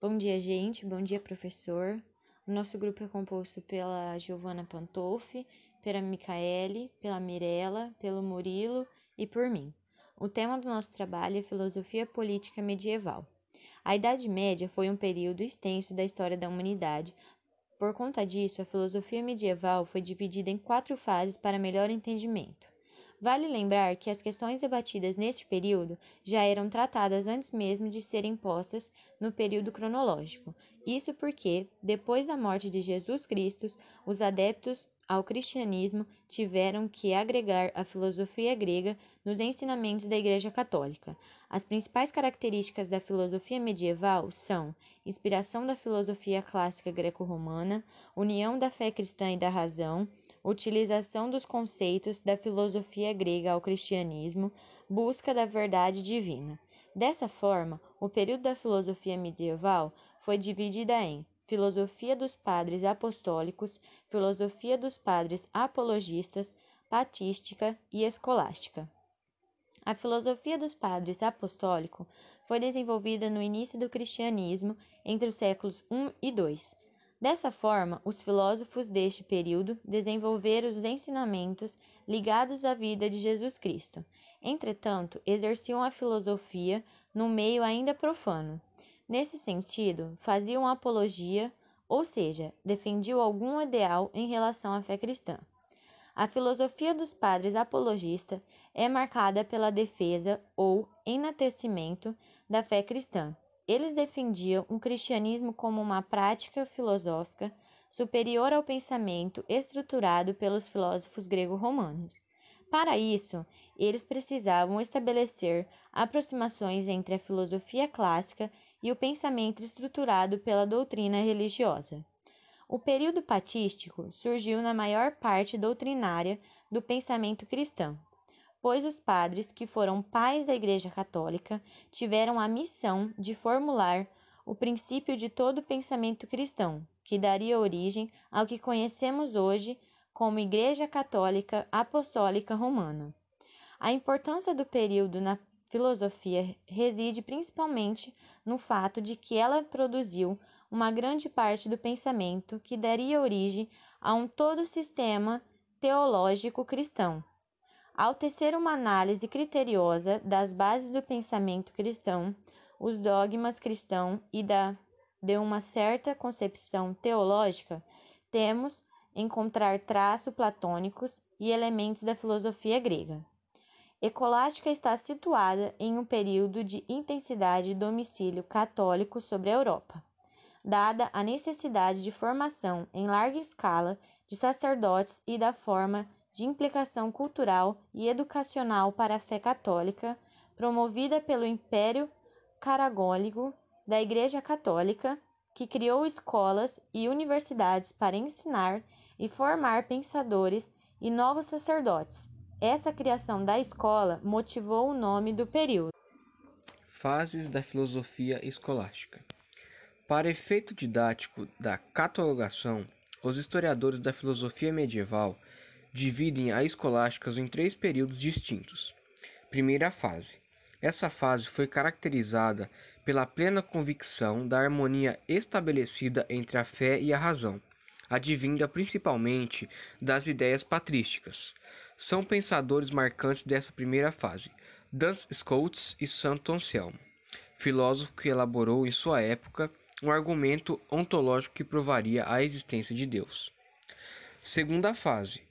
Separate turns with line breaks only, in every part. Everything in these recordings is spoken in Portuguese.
Bom dia, gente. Bom dia, professor. O nosso grupo é composto pela Giovana Pantolfi, pela Micaele, pela Mirella, pelo Murilo e por mim. O tema do nosso trabalho é Filosofia Política Medieval. A Idade Média foi um período extenso da história da humanidade. Por conta disso, a filosofia medieval foi dividida em quatro fases para melhor entendimento. Vale lembrar que as questões debatidas neste período já eram tratadas antes mesmo de serem postas no período cronológico. Isso porque, depois da morte de Jesus Cristo, os adeptos ao cristianismo tiveram que agregar a filosofia grega nos ensinamentos da Igreja Católica. As principais características da filosofia medieval são inspiração da filosofia clássica greco-romana, união da fé cristã e da razão, utilização dos conceitos da filosofia grega ao cristianismo, busca da verdade divina. Dessa forma, o período da filosofia medieval foi dividido em filosofia dos padres apostólicos, filosofia dos padres apologistas, patística e escolástica. A filosofia dos padres apostólicos foi desenvolvida no início do cristianismo entre os séculos I e II. Dessa forma, os filósofos deste período desenvolveram os ensinamentos ligados à vida de Jesus Cristo. Entretanto, exerciam a filosofia no meio ainda profano. Nesse sentido, faziam apologia, ou seja, defendiam algum ideal em relação à fé cristã. A filosofia dos padres apologistas é marcada pela defesa ou enaltecimento da fé cristã. Eles defendiam o cristianismo como uma prática filosófica superior ao pensamento estruturado pelos filósofos grego-romanos. Para isso, eles precisavam estabelecer aproximações entre a filosofia clássica e o pensamento estruturado pela doutrina religiosa. O período patístico surgiu na maior parte doutrinária do pensamento cristão, pois os padres, que foram pais da Igreja Católica, tiveram a missão de formular o princípio de todo pensamento cristão, que daria origem ao que conhecemos hoje como Igreja Católica Apostólica Romana. A importância do período na filosofia reside principalmente no fato de que ela produziu uma grande parte do pensamento que daria origem a um todo sistema teológico cristão. Ao tecer uma análise criteriosa das bases do pensamento cristão, os dogmas cristãos e da, de uma certa concepção teológica, temos encontrar traços platônicos e elementos da filosofia grega. Ecolástica está situada em um período de intensidade de domicílio católico sobre a Europa, dada a necessidade de formação em larga escala de sacerdotes e da forma de implicação cultural e educacional para a fé católica, promovida pelo Império Caragólico da Igreja Católica, que criou escolas e universidades para ensinar e formar pensadores e novos sacerdotes. Essa criação da escola motivou o nome do período.
Fases da filosofia escolástica. Para efeito didático da catalogação, os historiadores da filosofia medieval dividem a escolástica em três períodos distintos. Primeira fase. Essa fase foi caracterizada pela plena convicção da harmonia estabelecida entre a fé e a razão, advinda principalmente das ideias patrísticas. São pensadores marcantes dessa primeira fase, Duns Scotus e Santo Anselmo, filósofo que elaborou em sua época um argumento ontológico que provaria a existência de Deus. Segunda fase.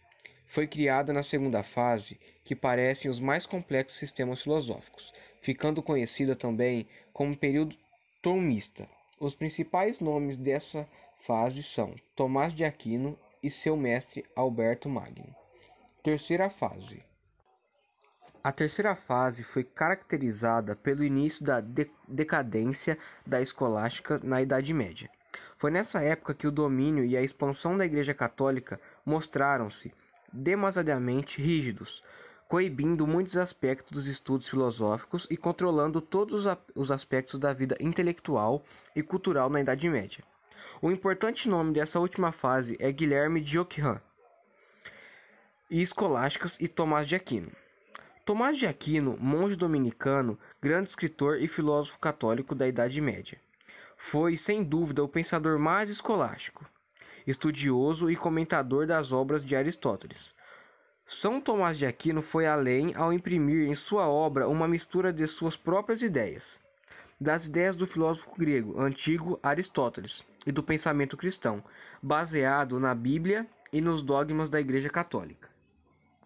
Foi criada na segunda fase que parecem os mais complexos sistemas filosóficos, ficando conhecida também como período tomista. Os principais nomes dessa fase são Tomás de Aquino e seu mestre Alberto Magno. Terceira fase. A terceira fase foi caracterizada pelo início da de decadência da escolástica na Idade Média. Foi nessa época que o domínio e a expansão da Igreja Católica mostraram-se demasiadamente rígidos, coibindo muitos aspectos dos estudos filosóficos e controlando todos os aspectos da vida intelectual e cultural na Idade Média. O importante nome dessa última fase é Guilherme de Ockham e escolásticas e Tomás de Aquino. Tomás de Aquino, monge dominicano, grande escritor e filósofo católico da Idade Média, Foi, sem dúvida, o pensador mais escolástico, estudioso e comentador das obras de Aristóteles. São Tomás de Aquino foi além ao imprimir em sua obra uma mistura de suas próprias ideias, das ideias do filósofo grego antigo Aristóteles e do pensamento cristão, baseado na Bíblia e nos dogmas da Igreja Católica.